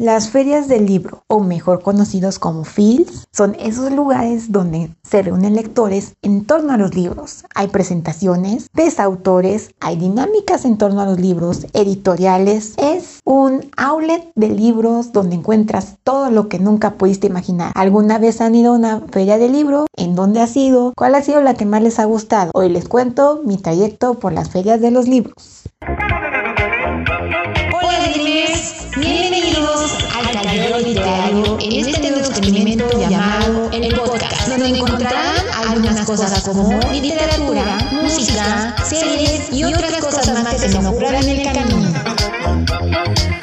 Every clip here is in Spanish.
Las ferias del libro, o mejor conocidos como FILS, son esos lugares donde se reúnen lectores en torno a los libros. Hay presentaciones de autores, hay dinámicas en torno a los libros, editoriales. Es un outlet de libros donde encuentras todo lo que nunca pudiste imaginar. ¿Alguna vez han ido a una feria de libro? ¿En dónde ha sido? ¿Cuál ha sido la que más les ha gustado? Hoy les cuento mi trayecto por las ferias de los libros. Cosas como literatura, música, series y otras cosas más que se me ocurran en el camino.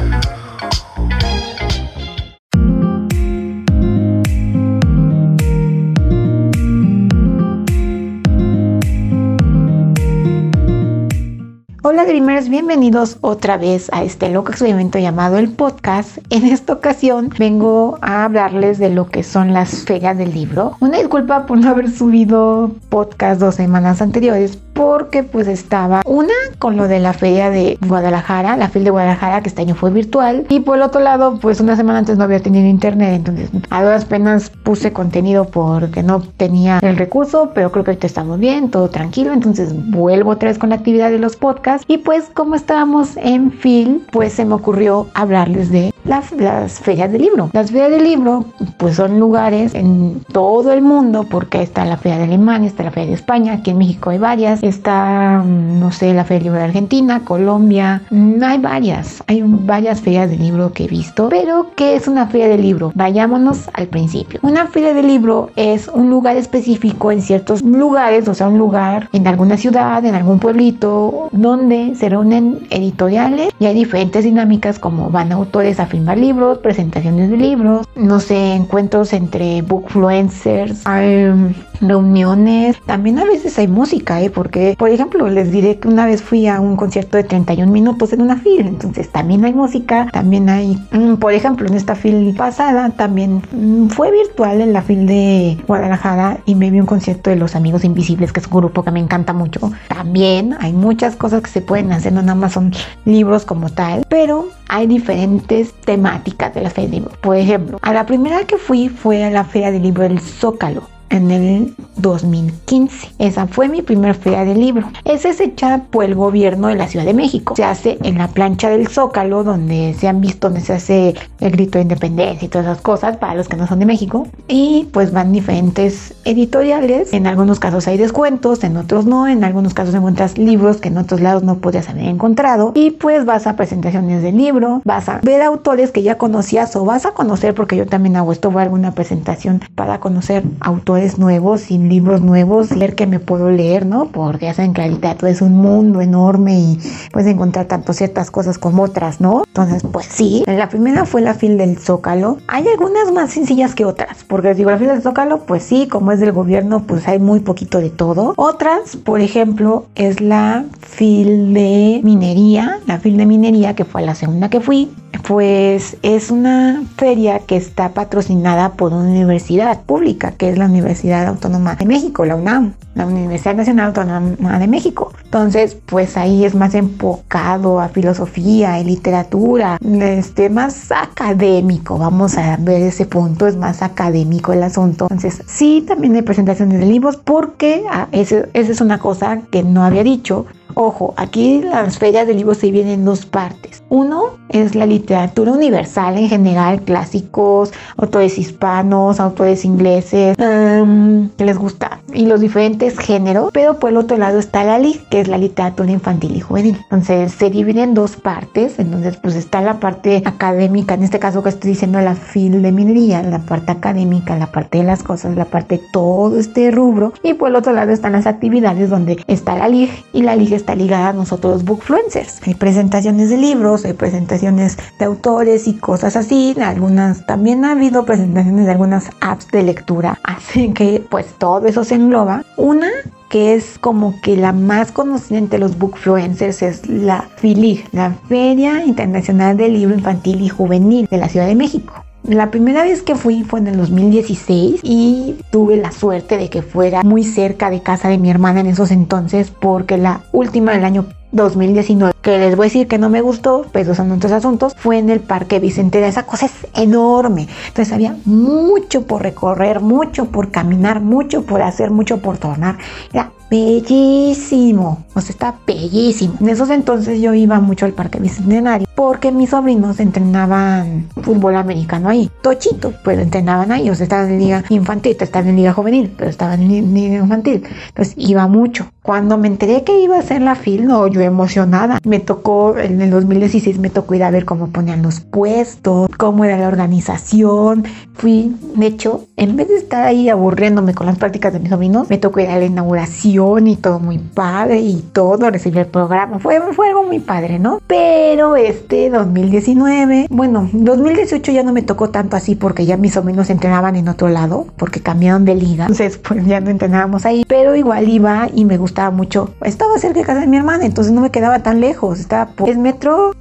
Hola Dreamers, bienvenidos otra vez a este loco experimento llamado el podcast. En esta ocasión vengo a hablarles de lo que son las ferias del libro. Una disculpa por no haber subido podcast dos semanas anteriores porque pues estaba una con lo de la feria de Guadalajara, la feria de Guadalajara que este año fue virtual y por el otro lado pues una semana antes no había tenido internet entonces a duras penas puse contenido porque no tenía el recurso pero creo que ahorita estamos bien, todo tranquilo entonces vuelvo otra vez con la actividad de los podcasts y pues como estábamos en film pues se me ocurrió hablarles de las, las ferias del libro. Las ferias del libro pues son lugares en todo el mundo porque está la feria de Alemania, está la feria de España, aquí en México hay varias está, mm, no sé, la Feria del Libro de Argentina, Colombia, mm, hay varias, hay varias ferias de libro que he visto, pero ¿qué es una feria de libro? Vayámonos al principio. Una feria de libro es un lugar específico en ciertos lugares, o sea, un lugar en alguna ciudad, en algún pueblito, donde se reúnen editoriales y hay diferentes dinámicas como van autores a filmar libros, presentaciones de libros, no sé, encuentros entre bookfluencers, hay reuniones, también a veces hay música, ¿eh? porque por ejemplo les diré que una vez fui a un concierto de 31 minutos en una fila, entonces también hay música, también hay, mm, por ejemplo en esta fila pasada también mm, fue virtual en la fila de Guadalajara y me vi un concierto de Los Amigos Invisibles, que es un grupo que me encanta mucho. También hay muchas cosas que se pueden hacer, no nada más son libros como tal, pero hay diferentes temáticas de la feria de libros. Por ejemplo, a la primera que fui fue a la feria del libro del Zócalo en el 2015. Esa fue mi primer feria de libro. Esa es hecha por el gobierno de la Ciudad de México. Se hace en la plancha del Zócalo, donde se han visto donde se hace el grito de independencia y todas esas cosas para los que no son de México. Y pues van diferentes editoriales. En algunos casos hay descuentos, en otros no. En algunos casos encuentras libros que en otros lados no podías haber encontrado. Y pues vas a presentaciones del libro, vas a ver autores que ya conocías o vas a conocer, porque yo también hago esto, voy a alguna presentación para conocer autores nuevos y libros nuevos, leer que me puedo leer, ¿no? Porque que la literatura es un mundo enorme y puedes encontrar tanto ciertas cosas como otras, ¿no? Entonces, pues sí, la primera fue la fil del Zócalo. Hay algunas más sencillas que otras, porque digo, la fil del Zócalo, pues sí, como es del gobierno, pues hay muy poquito de todo. Otras, por ejemplo, es la fil de minería, la fil de minería, que fue la segunda que fui, pues es una feria que está patrocinada por una universidad pública, que es la Universidad Autónoma de México, la UNAM, la Universidad Nacional Autónoma de México. Entonces, pues ahí es más enfocado a filosofía y literatura, este, más académico, vamos a ver ese punto, es más académico el asunto. Entonces, sí, también hay presentaciones de libros porque ah, esa es una cosa que no había dicho Ojo, aquí las ferias de libros se dividen en dos partes. Uno es la literatura universal en general, clásicos, autores hispanos, autores ingleses, em, que les gusta, y los diferentes géneros. Pero por el otro lado está la LIG, que es la literatura infantil y juvenil. Entonces se divide en dos partes. Entonces, pues está la parte académica, en este caso que estoy diciendo la fil de minería, la parte académica, la parte de las cosas, la parte de todo este rubro. Y por el otro lado están las actividades donde está la LIG y la LIG está ligada a nosotros bookfluencers. Hay presentaciones de libros, hay presentaciones de autores y cosas así. Algunas también ha habido presentaciones de algunas apps de lectura. Así que pues todo eso se engloba. Una que es como que la más conocida entre los bookfluencers es la FILIG, la Feria Internacional del Libro Infantil y Juvenil de la Ciudad de México. La primera vez que fui fue en el 2016 y tuve la suerte de que fuera muy cerca de casa de mi hermana en esos entonces porque la última del año 2019, que les voy a decir que no me gustó, pero son otros asuntos, fue en el Parque Bicentenario. Esa cosa es enorme. Entonces había mucho por recorrer, mucho por caminar, mucho por hacer, mucho por tornar. Era bellísimo, o sea, está bellísimo. En esos entonces yo iba mucho al Parque Bicentenario porque mis sobrinos entrenaban fútbol americano ahí. Tochito, pues entrenaban ahí, o sea, estaban en liga infantil, estaban en liga juvenil, pero estaban en liga infantil. Entonces iba mucho. Cuando me enteré que iba a ser la FIL, no, yo emocionada. Me tocó, en el 2016 me tocó ir a ver cómo ponían los puestos, cómo era la organización. Fui, de hecho, en vez de estar ahí aburriéndome con las prácticas de mis sobrinos, me tocó ir a la inauguración y todo muy padre y todo, recibir el programa. Fue, fue algo muy padre, ¿no? Pero este 2019, bueno, 2018 ya no me tocó tanto así porque ya mis sobrinos entrenaban en otro lado, porque cambiaron de liga. Entonces, pues ya no entrenábamos ahí, pero igual iba y me gustaba estaba mucho. Estaba cerca de casa de mi hermana, entonces no me quedaba tan lejos. Estaba por... ¿Es metro?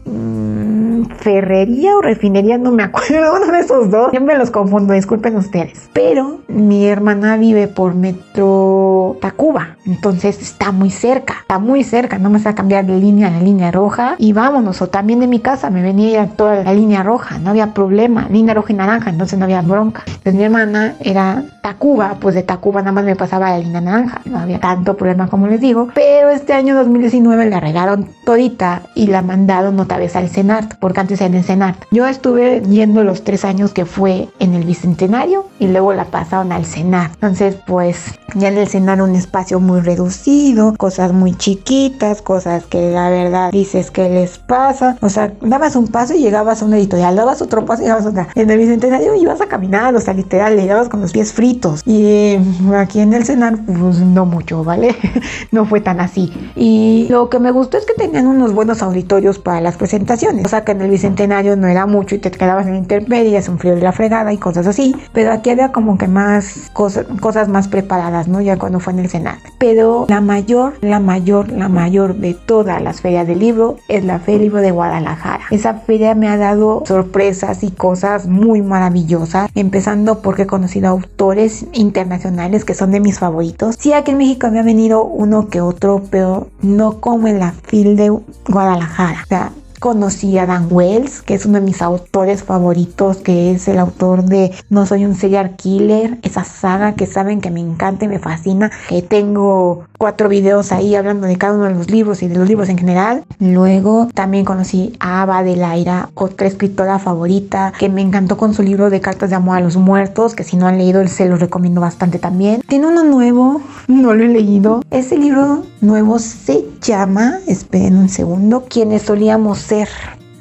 Ferrería o refinería, no me acuerdo, uno de esos dos. Siempre los confundo, disculpen ustedes. Pero mi hermana vive por metro Tacuba, entonces está muy cerca, está muy cerca. No me a cambiar de línea a la línea roja y vámonos. O también de mi casa me venía toda la línea roja, no había problema. Línea roja y naranja, entonces no había bronca. Entonces mi hermana era Tacuba, pues de Tacuba nada más me pasaba la línea naranja, no había tanto problema como les digo, pero este año 2019 la regaron todita y la mandaron otra vez al CENART, porque antes era en el CENART. Yo estuve yendo los tres años que fue en el Bicentenario y luego la pasaron al CENART. Entonces, pues ya en el CENART un espacio muy reducido, cosas muy chiquitas, cosas que la verdad dices que les pasa. O sea, dabas un paso y llegabas a una editorial, dabas otro paso y llegabas a otra. En el Bicentenario ibas a caminar, o sea, literal, llegabas con los pies fritos. Y aquí en el CENART, pues no mucho, ¿vale? no fue tan así. Y lo que me gustó es que tenían unos buenos auditorios para las presentaciones. O sea que en el Bicentenario no era mucho y te quedabas en intermedias, un frío de la fregada y cosas así. Pero aquí había como que más cosas, cosas más preparadas, ¿no? Ya cuando fue en el Senado. Pero la mayor, la mayor, la mayor de todas las ferias del libro es la Feria Libro de Guadalajara. Esa feria me ha dado sorpresas y cosas muy maravillosas. Empezando porque he conocido autores internacionales que son de mis favoritos. Sí, aquí en México me ha venido uno que otro, pero no como en la fil de Guadalajara. O sea, conocí a Dan Wells, que es uno de mis autores favoritos, que es el autor de No soy un serial killer, esa saga que saben que me encanta y me fascina, que tengo cuatro videos ahí hablando de cada uno de los libros y de los libros en general. Luego también conocí a Ava de Laira, otra escritora favorita que me encantó con su libro de cartas de amor a los muertos, que si no han leído se los recomiendo bastante también. Tiene uno nuevo, no lo he leído. Ese libro nuevo se llama, esperen un segundo, quienes solíamos ser.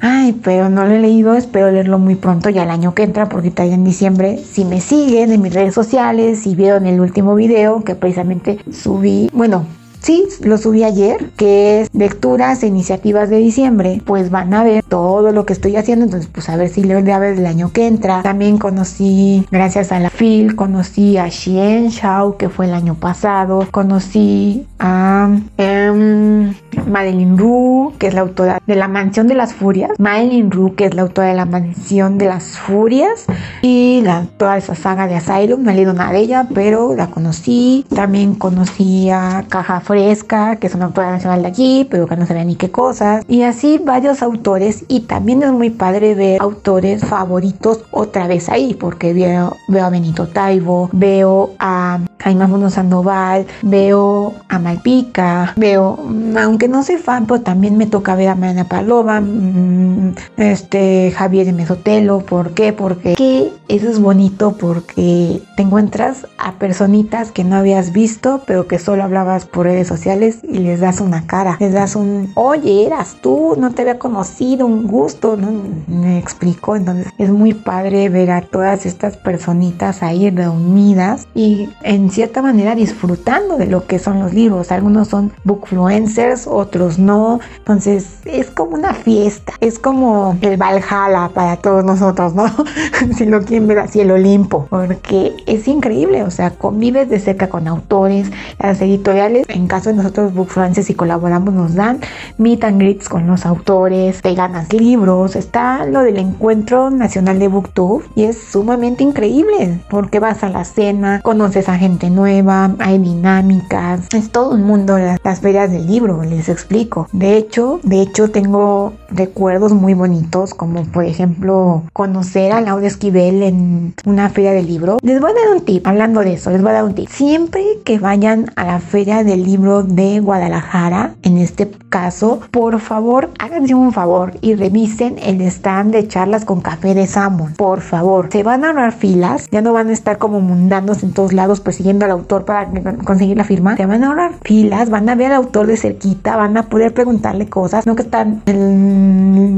Ay, pero no lo he leído, espero leerlo muy pronto, ya el año que entra, porque está en diciembre. Si me siguen en mis redes sociales, y vieron el último video que precisamente subí, bueno, Sí, lo subí ayer, que es lecturas e iniciativas de diciembre, pues van a ver todo lo que estoy haciendo, entonces pues a ver si leo el de del año que entra. También conocí, gracias a la FIL, conocí a Xian Shao, que fue el año pasado, conocí a um, Madeline Ru, que es la autora de La Mansión de las Furias, Madeline Ru, que es la autora de La Mansión de las Furias, y toda esa saga de Asylum, no he leído nada de ella, pero la conocí. También conocí a Caja Que es una autora nacional de aquí, pero que no sabía ni qué cosas. Y así varios autores. Y también es muy padre ver autores favoritos otra vez ahí, porque veo, veo a Benito Taibo, veo a Jaime Mundo Sandoval, veo a Malpica, veo, aunque no soy fan, pero también me toca ver a Mariana Paloma, mm, este Javier Mesotelo. ¿Por qué? Porque que eso es bonito porque te encuentras a personitas que no habías visto, pero que solo hablabas por redes sociales y les das una cara, les das un, oye, eras tú, no te había conocido, un gusto, ¿no? Me explicó, entonces es muy padre ver a todas estas personitas ahí reunidas y en cierta manera disfrutando de lo que son los libros, algunos son bookfluencers, otros no, entonces es como una fiesta, es como el Valhalla para todos nosotros, ¿no? si lo quieren ver así, el Olimpo, porque es increíble, o sea, convives de cerca con autores, las editoriales en en caso de nosotros bookfluencers si colaboramos nos dan meet and greets con los autores, te ganas libros, está lo del encuentro nacional de booktube y es sumamente increíble porque vas a la cena, conoces a gente nueva, hay dinámicas, es todo un mundo las, las ferias del libro, les explico. De hecho, de hecho tengo recuerdos muy bonitos como por ejemplo conocer a Laura Esquivel en una feria del libro. Les voy a dar un tip, hablando de eso, les voy a dar un tip. Siempre que vayan a la feria del libro de Guadalajara, en este caso, por favor, háganse un favor y revisen el stand de charlas con café de Salmon. Por favor, se van a ahorrar filas, ya no van a estar como mundándose en todos lados persiguiendo al autor para conseguir la firma. Se van a ahorrar filas, van a ver al autor de cerquita, van a poder preguntarle cosas, no que están,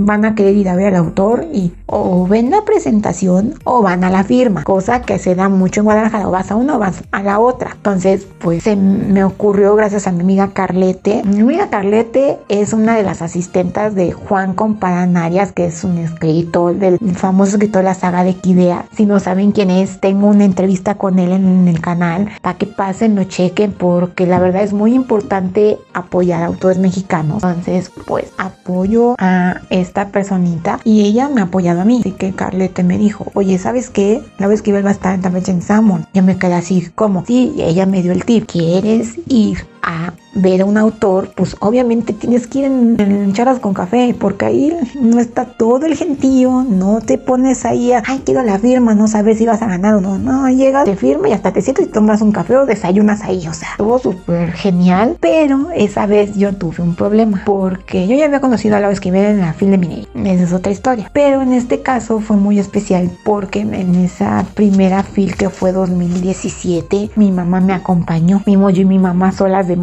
van a querer ir a ver al autor y o ven la presentación o van a la firma, cosa que se da mucho en Guadalajara, o vas a una o vas a la otra. Entonces, pues se me ocurrió gracias a mi amiga Carlete. Mi amiga Carlete es una de las asistentas de Juan Comparanarias, que es un escritor del famoso escritor de la saga de Kidea. Si no saben quién es, tengo una entrevista con él en el canal para que pasen, lo chequen, porque la verdad es muy importante apoyar a autores mexicanos. Entonces, pues apoyo a esta personita y ella me ha apoyado a mí. Así que Carlete me dijo, oye, ¿sabes qué? La vez que iba a estar en en Salmon. Yo me quedé así, como, sí, ella me dio el tip, ¿quieres ir a ver a un autor, pues obviamente tienes que ir en, charlas con café, porque ahí no está todo el gentío, no te pones ahí a, ay, quiero la firma, no sabes si vas a ganar o no, no, llegas, te firma y hasta te sientes y tomas un café o desayunas ahí, o sea, estuvo súper genial, pero esa vez yo tuve un problema, porque yo ya había conocido a la Esquivel en la fila de Minei, esa es otra historia, pero en este caso fue muy especial porque en esa primera fil que fue 2017, mi mamá me acompañó, mi mojo y mi mamá solas de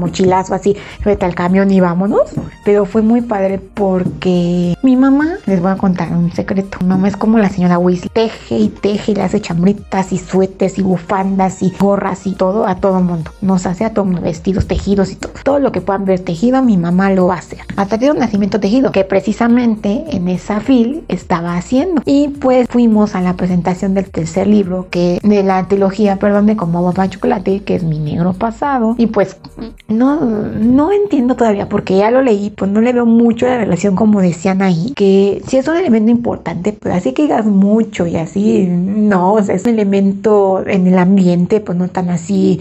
así, vete al camión y vámonos. Pero fue muy padre porque mi mamá, les voy a contar un secreto, mi mamá es como la señora Weasley, teje y teje y le hace chambritas y suetes y bufandas y gorras y todo a todo mundo. Nos hace a todo mundo vestidos, tejidos y todo. Todo lo que puedan ver tejido, mi mamá lo va a hacer. Hasta de un nacimiento tejido, que precisamente en esa fil estaba haciendo. Y pues fuimos a la presentación del tercer libro, que de la trilogía, perdón, de Como Papá Chocolate, que es mi negro pasado. Y pues no, no entiendo todavía porque ya lo leí, pues no le veo mucho la relación como decían ahí, que sí es un elemento importante, pero así que digas mucho y así, no, o sea, es un elemento en el ambiente, pues no tan así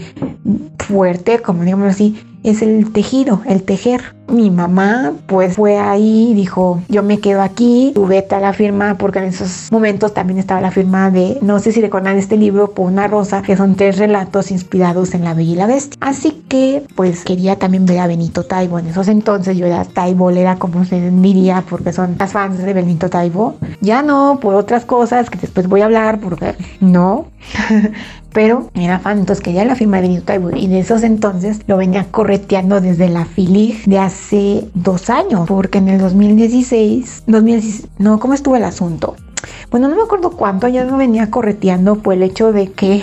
fuerte, como digamos así, es el tejido, el tejer. Mi mamá pues fue ahí y dijo, yo me quedo aquí, tú vete a la firma, porque en esos momentos también estaba la firma de, no sé si recuerdan este libro, Por una rosa, que son tres relatos inspirados en La Bella y la Bestia. Así que pues quería también ver a Benito Taibo. En esos entonces yo era era como se diría, porque son las fans de Benito Taibo. Ya no, por otras cosas que después voy a hablar, porque no. pero era fan, entonces quería la firma de Benito Taibo y de esos entonces lo venía correteando desde la Filig de hace dos años, porque en el 2016, 2016 no, ¿cómo estuvo el asunto? Bueno, no me acuerdo cuánto, ya no venía correteando por el hecho de que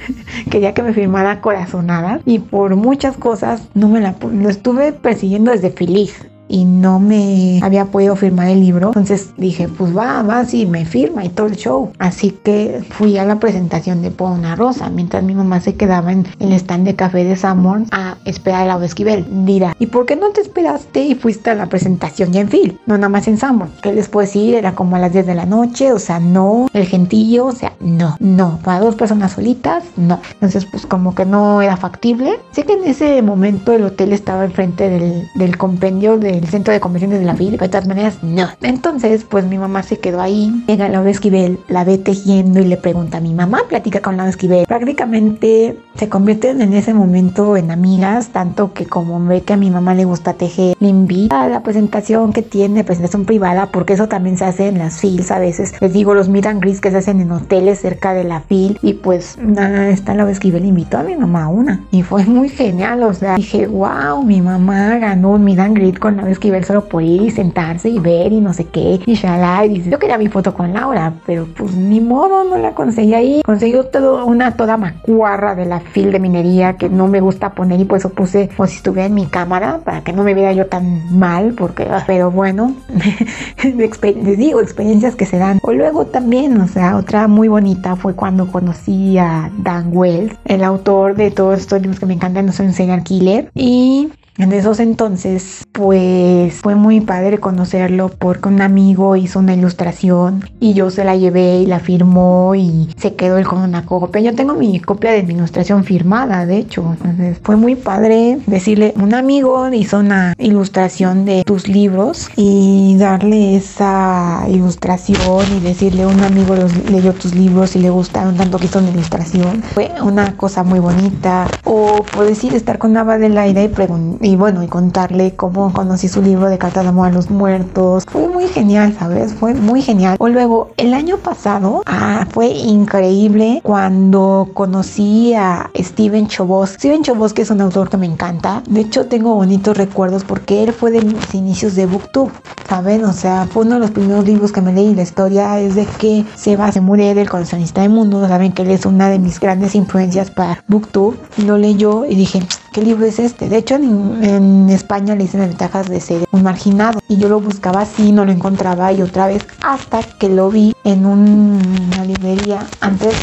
quería que me firmara corazonada y por muchas cosas no me la lo estuve persiguiendo desde Filig y no me había podido firmar el libro. Entonces dije, pues va, va, sí, me firma y todo el show. Así que fui a la presentación de Por una Rosa, mientras mi mamá se quedaba en el stand de café de Samorn a esperar a la Esquivel. Dirá, ¿y por qué no te esperaste y fuiste a la presentación ya en Phil? No nada más en. ¿Qué les puedo decir? Era como a las 10 de la noche, o sea, no. El gentillo, o sea, no, no. Para dos personas solitas, no. Entonces, pues como que no era factible. Sé que en ese momento el hotel estaba enfrente del, del compendio de el centro de convenciones de la FIL, de todas maneras, no. Entonces, pues mi mamá se quedó ahí. Llega Laura Esquivel, la ve tejiendo y le pregunta a mi mamá, platica con Laura Esquivel. Prácticamente se convierten en ese momento en amigas, tanto que como ve que a mi mamá le gusta tejer, le invita a la presentación que tiene, presentación privada, porque eso también se hace en las FILs a veces. Les digo, los meet and que se hacen en hoteles cerca de la FIL. Y pues, nada, está Laura Esquivel invitó a mi mamá a una. Y fue muy genial, o sea, dije, wow, mi mamá ganó un meet and greet con la escribir solo por ir y sentarse y ver y no sé qué, y shalá, y dice, yo quería mi foto con Laura, pero pues ni modo, no la conseguí ahí. Conseguí todo, una toda macuarra de la fil de minería que no me gusta poner y por eso puse como si estuviera en mi cámara para que no me viera yo tan mal, porque, ah, pero bueno, les digo, experiencias que se dan. O luego también, o sea, otra muy bonita fue cuando conocí a Dan Wells, el autor de todos estos libros que me encantan, no soy un serial killer, y en esos entonces, pues fue muy padre conocerlo porque un amigo hizo una ilustración y yo se la llevé y la firmó y se quedó él con una copia. Yo tengo mi copia de mi ilustración firmada, de hecho. Entonces fue muy padre decirle, un amigo hizo una ilustración de tus libros y darle esa ilustración y decirle, un amigo leyó tus libros y le gustaron tanto que hizo una ilustración. Fue una cosa muy bonita. O por decir, estar con Nava del aire y preguntar y bueno, y contarle cómo conocí su libro de cartas de amor a los muertos. Fue muy genial, ¿sabes? Fue muy genial. O luego, el año pasado, ah, fue increíble cuando conocí a Steven Chobos. Steven Chobos, que es un autor que me encanta. De hecho, tengo bonitos recuerdos porque él fue de mis inicios de Booktube, ¿saben? O sea, fue uno de los primeros libros que me leí. La historia es de que Seba se muere del coleccionista de mundo. Saben que él es una de mis grandes influencias para Booktube. Lo leyó y dije, ¿qué libro es este? De hecho, en, España le dicen las ventajas de ser un marginado. Y yo lo buscaba así, no lo encontraba y otra vez hasta que lo vi en una librería antes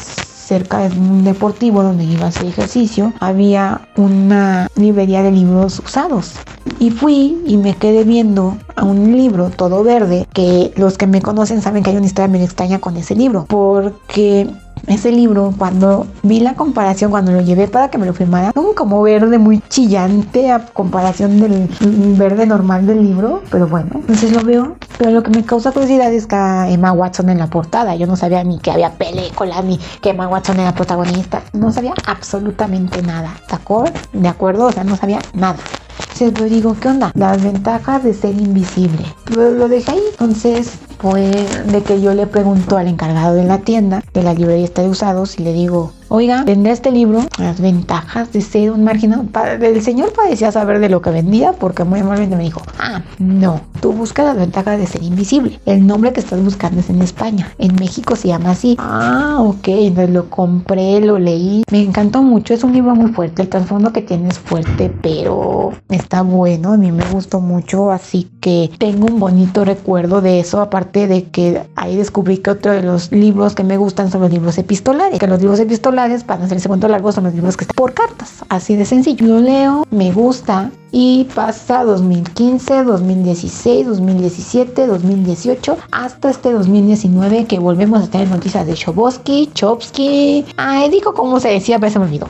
cerca de un deportivo donde iba a hacer ejercicio, había una librería de libros usados. Y fui y me quedé viendo a un libro todo verde, que los que me conocen saben que hay una historia muy extraña con ese libro, porque ese libro, cuando vi la comparación, cuando lo llevé para que me lo firmara, un como verde muy chillante a comparación del verde normal del libro, pero bueno, entonces lo veo. Pero lo que me causa curiosidad es que Emma Watson en la portada. Yo no sabía ni que había película, ni que Emma Watson era protagonista. No sabía absolutamente nada. ¿De acuerdo? ¿De acuerdo? O sea, no sabía nada. Entonces yo digo, ¿qué onda? Las ventajas de ser invisible. Lo, lo dejé ahí. Entonces fue de que yo le pregunto al encargado de la tienda, de la librería está de usados, y le digo, Oiga, vendía este libro, las ventajas de ser un marginado. El señor parecía saber de lo que vendía porque muy amablemente me dijo, ah, no, tú buscas las ventajas de ser invisible. El nombre que estás buscando es en España. En México se llama así. Ah, ok, entonces lo compré, lo leí. Me encantó mucho, es un libro muy fuerte. El trasfondo que tiene es fuerte, pero está bueno. A mí me gustó mucho, así que tengo un bonito recuerdo de eso. Aparte de que ahí descubrí que otro de los libros que me gustan son los libros epistolares. Que los libros epistolares para no hacerse cuento largo, son los libros que están por cartas. Así de sencillo. Lo leo, me gusta, y pasa 2015, 2016, 2017, 2018 hasta este 2019 que volvemos a tener noticias de Chobosky, Chopsky, ay, dijo cómo se decía, pero se me olvidó.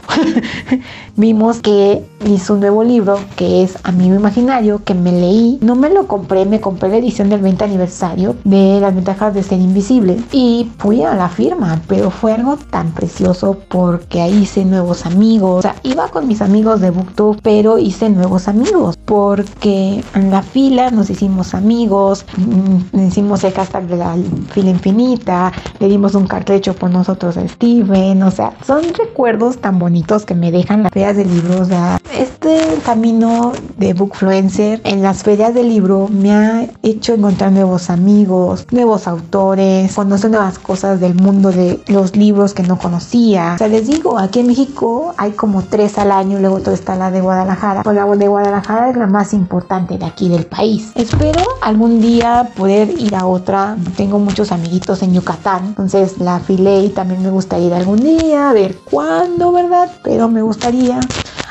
Vimos que hizo un nuevo libro que es Amigo Imaginario que me leí, no me lo compré, me compré la edición del 20 aniversario de las ventajas de ser invisible y fui a la firma, pero fue algo tan precioso porque ahí hice nuevos amigos, o sea, iba con mis amigos de BookTube, pero hice nuevos amigos porque en la fila nos hicimos amigos, mm, hicimos el hashtag de la fila infinita, le dimos un cartel hecho por nosotros a Steven, o sea, son recuerdos tan bonitos que me dejan las ferias de libros, o sea, este camino de bookfluencer en las ferias de libro me ha hecho encontrar nuevos amigos, nuevos autores, conocer nuevas cosas del mundo de los libros que no conocía. O sea, les digo, aquí en México hay como tres al año, luego todo está la de Guadalajara. Pues la de Guadalajara la más importante de aquí del país. Espero algún día poder ir a otra. Tengo muchos amiguitos en Yucatán, entonces la filé y también me gustaría ir algún día, a ver cuándo, ¿verdad? Pero me gustaría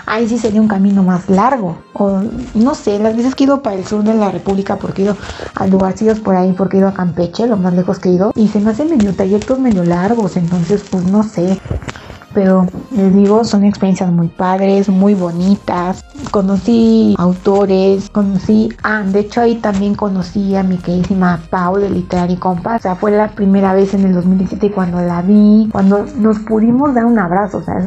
ahí sí sería un camino más largo. O no sé, las veces que he ido para el sur de la República, porque he ido a lugarcillos por ahí, porque he ido a Campeche, lo más lejos que he ido, y se me hacen medio trayectos medio largos, entonces pues no sé pero les digo, son experiencias muy padres, muy bonitas. Conocí autores, conocí, ah, de hecho ahí también conocí a mi queridísima Pau de Literary Compass. O sea, fue la primera vez en el 2017 cuando la vi, cuando nos pudimos dar un abrazo. O sea,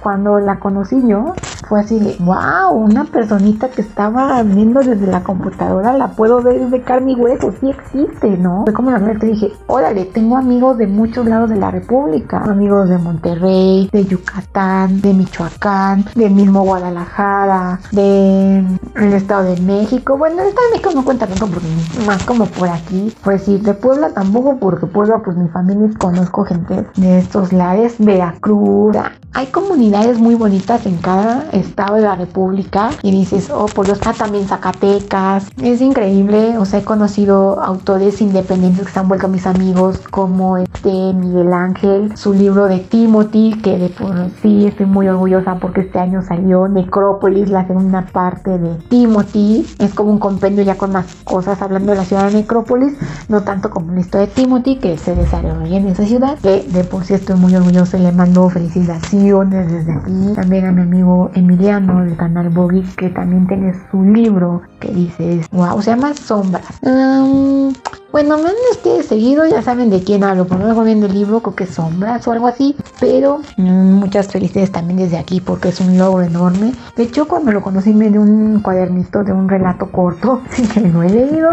cuando la conocí yo, fue así de, wow, una personita que estaba viendo desde la computadora, la puedo ver desde carne y hueso, sí existe, ¿no? Fue como la primera que dije, órale, tengo amigos de muchos lados de la República, amigos de Monterrey, de Yucatán, de Michoacán, del mismo Guadalajara, del Estado de México. Bueno, el Estado de México no cuenta tanto porque más como por aquí. Pues sí, de Puebla tampoco porque Puebla pues mi familia conozco gente de estos lares, Veracruz. Hay comunidades muy bonitas en cada estado de la República y dices, oh, por los también Zacatecas. Es increíble, o sea, he conocido autores independientes que se han vuelto mis amigos como este Miguel Ángel, su libro de Timothy, que de por sí estoy muy orgullosa porque este año salió Necrópolis, la segunda parte de Timothy. Es como un compendio ya con más cosas hablando de la ciudad de Necrópolis, no tanto como la historia de Timothy, que se desarrolla en esa ciudad, que de por sí estoy muy orgullosa y le mando felicitaciones desde aquí. También a mi amigo Emiliano del canal Boggy, que también tiene su libro que dices, wow, se llama Sombras. Um, bueno, menos ustedes seguido, ya saben de quién hablo, por no viendo el libro, creo que Sombras o algo así, pero mm, muchas felicidades también desde aquí porque es un logro enorme. De hecho, cuando lo conocí me dio un cuadernito de un relato corto, que no he leído.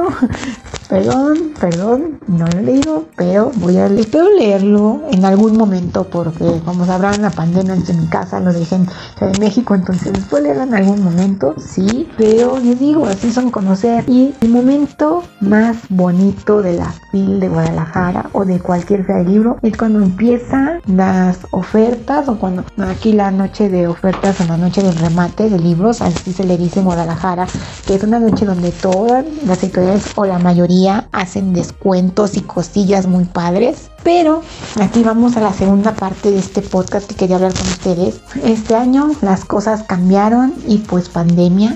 Perdón, perdón, no lo he leído, pero voy a espero leerlo en algún momento porque como sabrán la pandemia en mi casa lo dejé en México, entonces después leerlo en algún momento, sí, pero les digo, son conocer y el momento más bonito de la FIL de Guadalajara o de cualquier sea de libro es cuando empiezan las ofertas o cuando aquí la noche de ofertas o la noche del remate de libros, así se le dice en Guadalajara, que es una noche donde todas las editoriales o la mayoría hacen descuentos y cosillas muy padres. Pero aquí vamos a la segunda parte de este podcast que quería hablar con ustedes. Este año las cosas cambiaron y pues pandemia.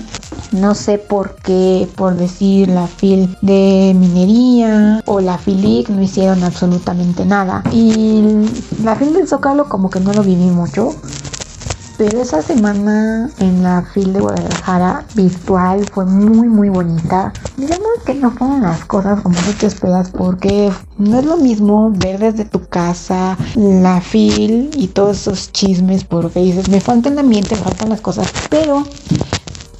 No sé por qué, por decir la FIL de minería o la FILIC no hicieron absolutamente nada. Y la FIL del Zócalo como que no lo viví mucho. Pero esa semana en la FIL de Guadalajara virtual fue muy muy bonita. Digamos que no fueron las cosas como tú te esperas porque no es lo mismo ver desde tu casa la FIL y todos esos chismes porque dices me falta el ambiente, me faltan las cosas. Pero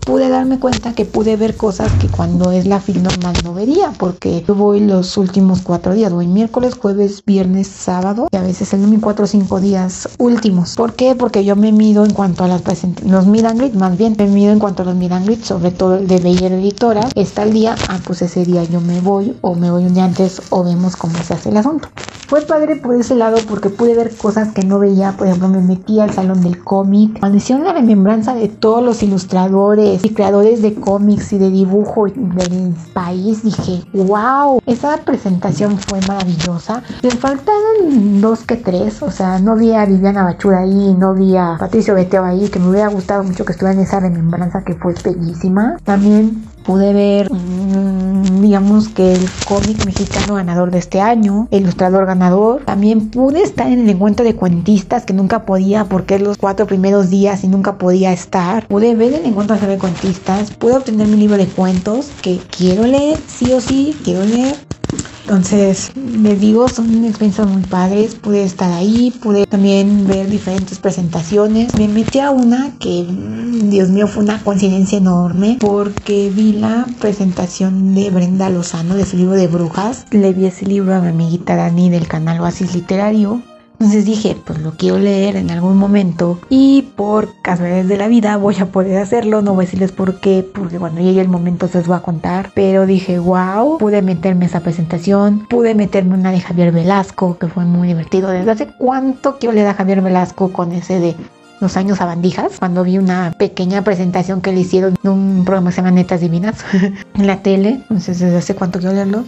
pude darme cuenta que pude ver cosas que cuando es la fil normal no vería, porque yo voy los últimos cuatro días, voy miércoles, jueves, viernes, sábado y a veces el domingo cuatro o cinco días últimos. ¿Por qué? Porque yo me mido en cuanto a las los mid más bien me mido en cuanto a los mid sobre todo el de Bayer Editora. Está el día, ah, pues ese día yo me voy o me voy un día antes o vemos cómo se hace el asunto. Fue padre por ese lado porque pude ver cosas que no veía. Por ejemplo, me metí al salón del cómic. Cuando hicieron la remembranza de todos los ilustradores y creadores de cómics y de dibujo del país, dije, wow, esa presentación fue maravillosa. Les faltaron dos que tres. O sea, no vi a Viviana Bachura ahí, no vi a Patricio Beteo ahí, que me hubiera gustado mucho que estuviera en esa remembranza que fue bellísima. También pude ver, mm, digamos que el cómic mexicano ganador de este año, ilustrador ganador. También pude estar en el encuentro de cuentistas que nunca podía porque los cuatro primeros días y nunca podía estar. Pude ver el encuentro de cuentistas, pude obtener mi libro de cuentos que quiero leer, sí o sí, quiero leer. Entonces, les digo, son experiencias muy padres. Pude estar ahí, pude también ver diferentes presentaciones. Me metí a una que, mm, Dios mío, fue una coincidencia enorme porque vi la presentación de Brenda Lozano de su libro de brujas. Le vi ese libro a mi amiguita Dani del canal Oasis Literario entonces dije, pues lo quiero leer en algún momento y por casualidades de la vida voy a poder hacerlo. No voy a decirles por qué, porque cuando llegue el momento se los voy a contar. Pero dije, wow, pude meterme esa presentación, pude meterme una de Javier Velasco, que fue muy divertido. ¿Desde hace cuánto quiero leer a Javier Velasco con ese de los años a bandijas, cuando vi una pequeña presentación que le hicieron en un programa que se llama Netas Divinas en la tele. Entonces, desde hace cuánto quiero leerlo.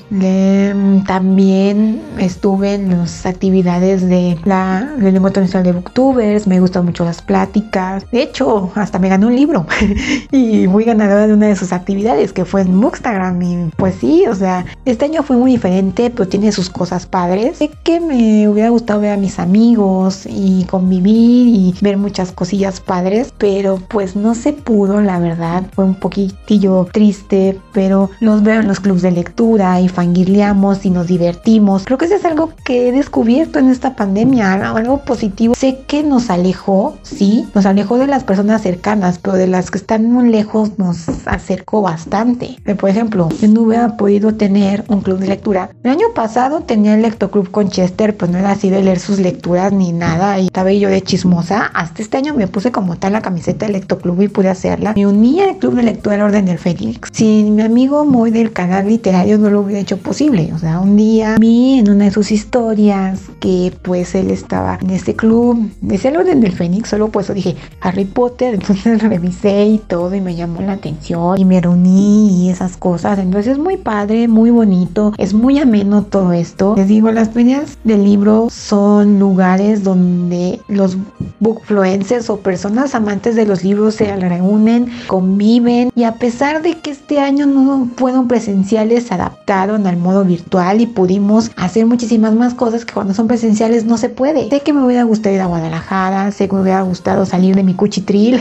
también estuve en las actividades de la del Encuentro Nacional de Booktubers. Me gustan mucho las pláticas. De hecho, hasta me ganó un libro y muy ganadora de una de sus actividades que fue en Bookstagram. Y pues sí, o sea, este año fue muy diferente, pero tiene sus cosas padres. Sé que me hubiera gustado ver a mis amigos y convivir y ver muchas muchas cosillas padres, pero pues no se pudo, la verdad. Fue un poquitillo triste, pero los veo en los clubes de lectura y fangirleamos y nos divertimos. Creo que eso es algo que he descubierto en esta pandemia, algo positivo. Sé que nos alejó, sí, nos alejó de las personas cercanas, pero de las que están muy lejos nos acercó bastante. Por ejemplo, yo no hubiera podido tener un club de lectura. El año pasado tenía el lectoclub con Chester, pues no era así de leer sus lecturas ni nada y estaba yo de chismosa. Hasta este año me puse como tal la camiseta del lectoclub y pude hacerla. Me uní al club de lectura Orden del Fénix. Sin mi amigo muy del canal literario no lo hubiera hecho posible. O sea, un día vi en una de sus historias que pues él estaba en este club. Decía el Orden del Fénix, solo pues dije Harry Potter. Entonces revisé y todo y me llamó la atención y me reuní y esas cosas. Entonces es muy padre, muy bonito, es muy ameno todo esto. Les digo, las ferias del libro son lugares donde los bookfluencers o personas amantes de los libros se reúnen, conviven y a pesar de que este año no fueron presenciales, se adaptaron al modo virtual y pudimos hacer muchísimas más cosas que cuando son presenciales no se puede. Sé que me hubiera gustado ir a Guadalajara, sé que me hubiera gustado salir de mi cuchitril.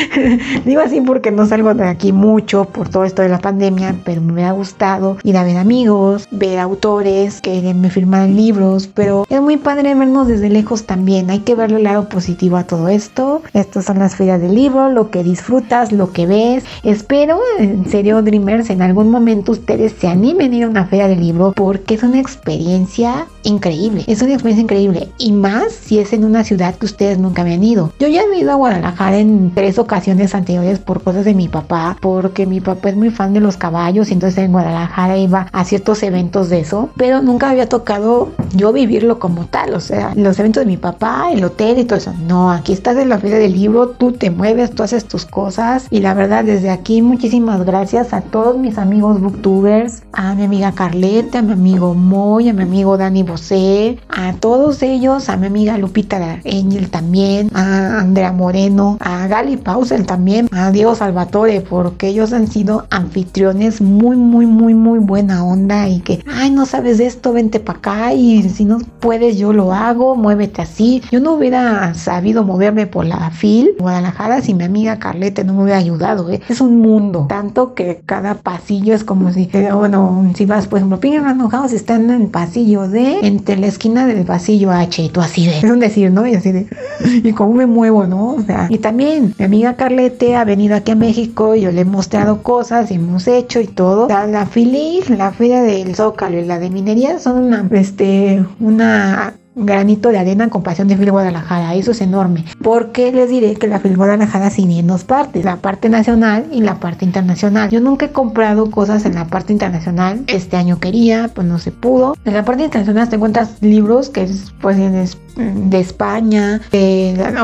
Digo así porque no salgo de aquí mucho por todo esto de la pandemia, pero me hubiera gustado ir a ver amigos, ver autores que me firmaran libros, pero es muy padre vernos desde lejos también. Hay que verle el lado positivo a todo esto. Estas son las ferias del libro, lo que disfrutas, lo que ves. Espero, en serio, Dreamers, en algún momento ustedes se animen a ir a una feria del libro porque es una experiencia increíble. Es una experiencia increíble. Y más si es en una ciudad que ustedes nunca habían ido. Yo ya he ido a Guadalajara en tres ocasiones anteriores por cosas de mi papá, porque mi papá es muy fan de los caballos y entonces en Guadalajara iba a ciertos eventos de eso, pero nunca había tocado yo vivirlo como tal, o sea, los eventos de mi papá, el hotel y todo eso. No, aquí estás en la feria del libro, tú te mueves, tú haces tus cosas y la verdad desde aquí muchísimas gracias a todos mis amigos booktubers, a mi amiga Carleta, a mi amigo Moy, a mi amigo Dani Bosé, a todos ellos, a mi amiga Lupita Angel también, a Andrea Moreno, a Gali Pausel también, a Diego Salvatore, porque ellos han sido anfitriones muy, muy, muy, muy buena onda y que, ay, no sabes de esto, vente para acá y si no puedes yo lo hago, muévete así. Yo no hubiera sabido moverme por la FIL Guadalajara si mi amiga Carleta no me hubiera ayudado. ¿eh? Es un mundo, tanto que cada pasillo es como si, eh, bueno, si vas, por ejemplo, Pingüin Random House está en el pasillo de, entre la esquina del pasillo H y tú así de, es un decir, ¿no? Y así de, y cómo me muevo, ¿no? O sea, y también mi amiga Carlete ha venido aquí a México, y yo le he mostrado cosas y hemos hecho y todo. La FILI, la feria del Zócalo y la de minería son una, este, una granito de arena en comparación de Fil Guadalajara. Eso es enorme. Porque les diré que la Fil Guadalajara sí en dos partes, la parte nacional y la parte internacional. Yo nunca he comprado cosas en la parte internacional. Este año quería, pues no se pudo. En la parte internacional te encuentras libros que es, pues tienes de España,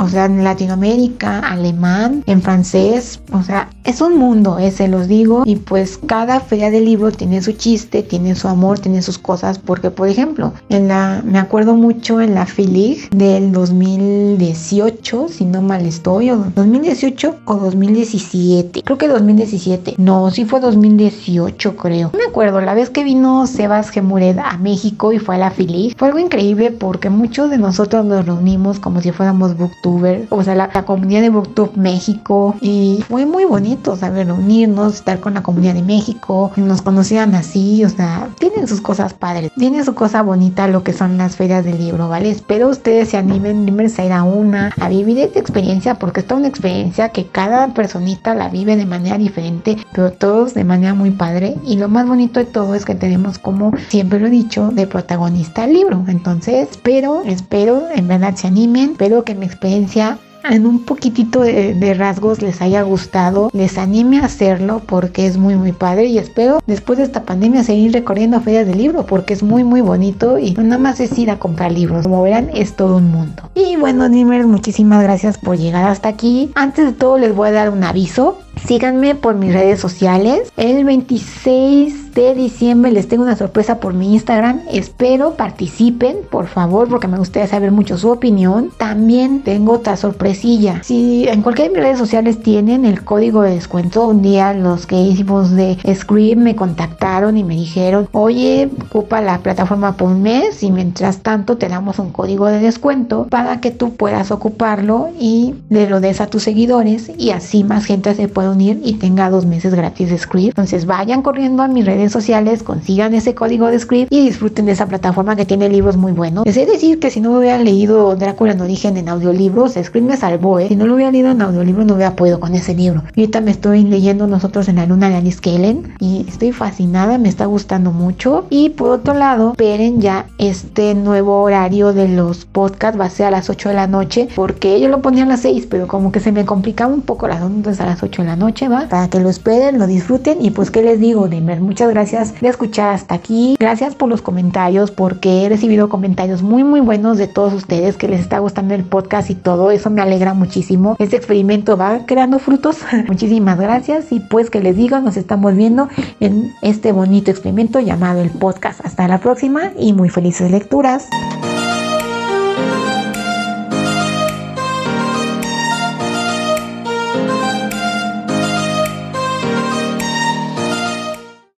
o sea, en Latinoamérica, alemán, en francés, o sea, es un mundo, ese se los digo, y pues cada feria de libro tiene su chiste, tiene su amor, tiene sus cosas, porque por ejemplo, en la, me acuerdo mucho en la FILIG del 2018, si no mal estoy, o 2018 o 2017, creo que 2017, no, sí fue 2018 creo, me acuerdo, la vez que vino Sebas Gemured a México y fue a la FILIG, fue algo increíble porque muchos de nosotros nosotros nos reunimos como si fuéramos booktubers, o sea, la, comunidad de Booktube México y fue muy bonito, saber reunirnos, estar con la comunidad de México, nos conocían así, o sea, tienen sus cosas padres, tiene su cosa bonita lo que son las ferias del libro, ¿vale? Espero ustedes se animen, a ir a una, a vivir esta experiencia, porque es una experiencia que cada personita la vive de manera diferente, pero todos de manera muy padre y lo más bonito de todo es que tenemos como siempre lo he dicho de protagonista el libro, entonces espero, espero en verdad se animen, espero que mi experiencia en un poquitito de, rasgos les haya gustado, les anime a hacerlo porque es muy muy padre y espero después de esta pandemia seguir recorriendo ferias de libro porque es muy muy bonito y nada más es ir a comprar libros, como verán es todo un mundo. Y bueno, Nimers, muchísimas gracias por llegar hasta aquí. Antes de todo les voy a dar un aviso Síganme por mis redes sociales. El 26 de diciembre les tengo una sorpresa por mi Instagram. Espero participen, por favor, porque me gustaría saber mucho su opinión. También tengo otra sorpresilla. Si en cualquiera de mis redes sociales tienen el código de descuento, un día los que hicimos de Scream me contactaron y me dijeron, oye, ocupa la plataforma por un mes y mientras tanto te damos un código de descuento para que tú puedas ocuparlo y le lo des a tus seguidores y así más gente se puede unir y tenga dos meses gratis de Script. Entonces vayan corriendo a mis redes sociales, consigan ese código de Script y disfruten de esa plataforma que tiene libros muy buenos. Es decir que si no hubiera leído Drácula en origen en audiolibros, Script me salvó, ¿eh? Si no lo hubiera leído en audiolibro no hubiera podido con ese libro. Y ahorita me estoy leyendo nosotros en la luna de Alice Kellen y estoy fascinada, me está gustando mucho. Y por otro lado, esperen ya este nuevo horario de los podcasts, va a ser a las 8 de la noche, porque yo lo ponía a las 6, pero como que se me complicaba un poco las ondas a las 8 de la noche, ¿va? Para que lo esperen, lo disfruten y pues qué les digo, Dimer, muchas gracias de escuchar hasta aquí. Gracias por los comentarios porque he recibido comentarios muy muy buenos de todos ustedes que les está gustando el podcast y todo, eso me alegra muchísimo. Este experimento va creando frutos. Muchísimas gracias y pues que les digo, nos estamos viendo en este bonito experimento llamado el podcast. Hasta la próxima y muy felices lecturas.